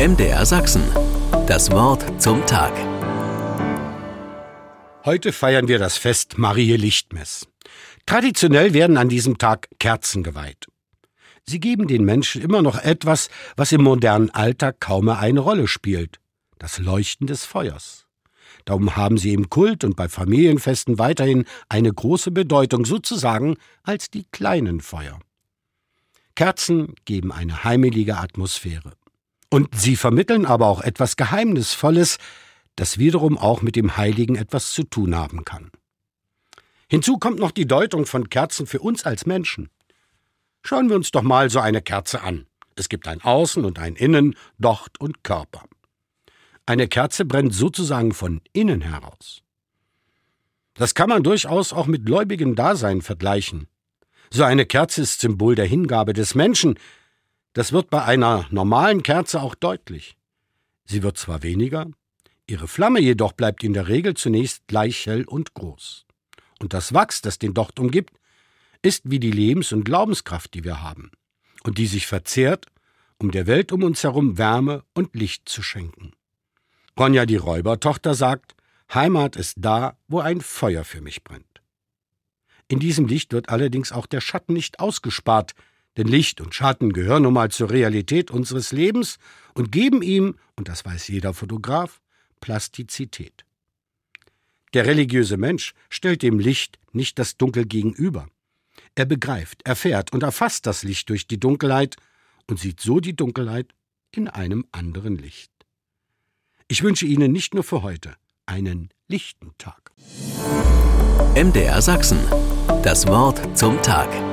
MDR Sachsen. Das Wort zum Tag. Heute feiern wir das Fest Marie Lichtmess. Traditionell werden an diesem Tag Kerzen geweiht. Sie geben den Menschen immer noch etwas, was im modernen Alltag kaum mehr eine Rolle spielt. Das Leuchten des Feuers. Darum haben sie im Kult und bei Familienfesten weiterhin eine große Bedeutung, sozusagen als die kleinen Feuer. Kerzen geben eine heimelige Atmosphäre. Und sie vermitteln aber auch etwas Geheimnisvolles, das wiederum auch mit dem Heiligen etwas zu tun haben kann. Hinzu kommt noch die Deutung von Kerzen für uns als Menschen. Schauen wir uns doch mal so eine Kerze an. Es gibt ein Außen und ein Innen, Docht und Körper. Eine Kerze brennt sozusagen von innen heraus. Das kann man durchaus auch mit gläubigen Dasein vergleichen. So eine Kerze ist Symbol der Hingabe des Menschen, das wird bei einer normalen Kerze auch deutlich. Sie wird zwar weniger, ihre Flamme jedoch bleibt in der Regel zunächst gleich hell und groß. Und das Wachs, das den Docht umgibt, ist wie die Lebens- und Glaubenskraft, die wir haben, und die sich verzehrt, um der Welt um uns herum Wärme und Licht zu schenken. Ronja die Räubertochter sagt, Heimat ist da, wo ein Feuer für mich brennt. In diesem Licht wird allerdings auch der Schatten nicht ausgespart, denn Licht und Schatten gehören nun mal zur Realität unseres Lebens und geben ihm, und das weiß jeder Fotograf, Plastizität. Der religiöse Mensch stellt dem Licht nicht das Dunkel gegenüber. Er begreift, erfährt und erfasst das Licht durch die Dunkelheit und sieht so die Dunkelheit in einem anderen Licht. Ich wünsche Ihnen nicht nur für heute einen lichten Tag. MDR Sachsen. Das Wort zum Tag.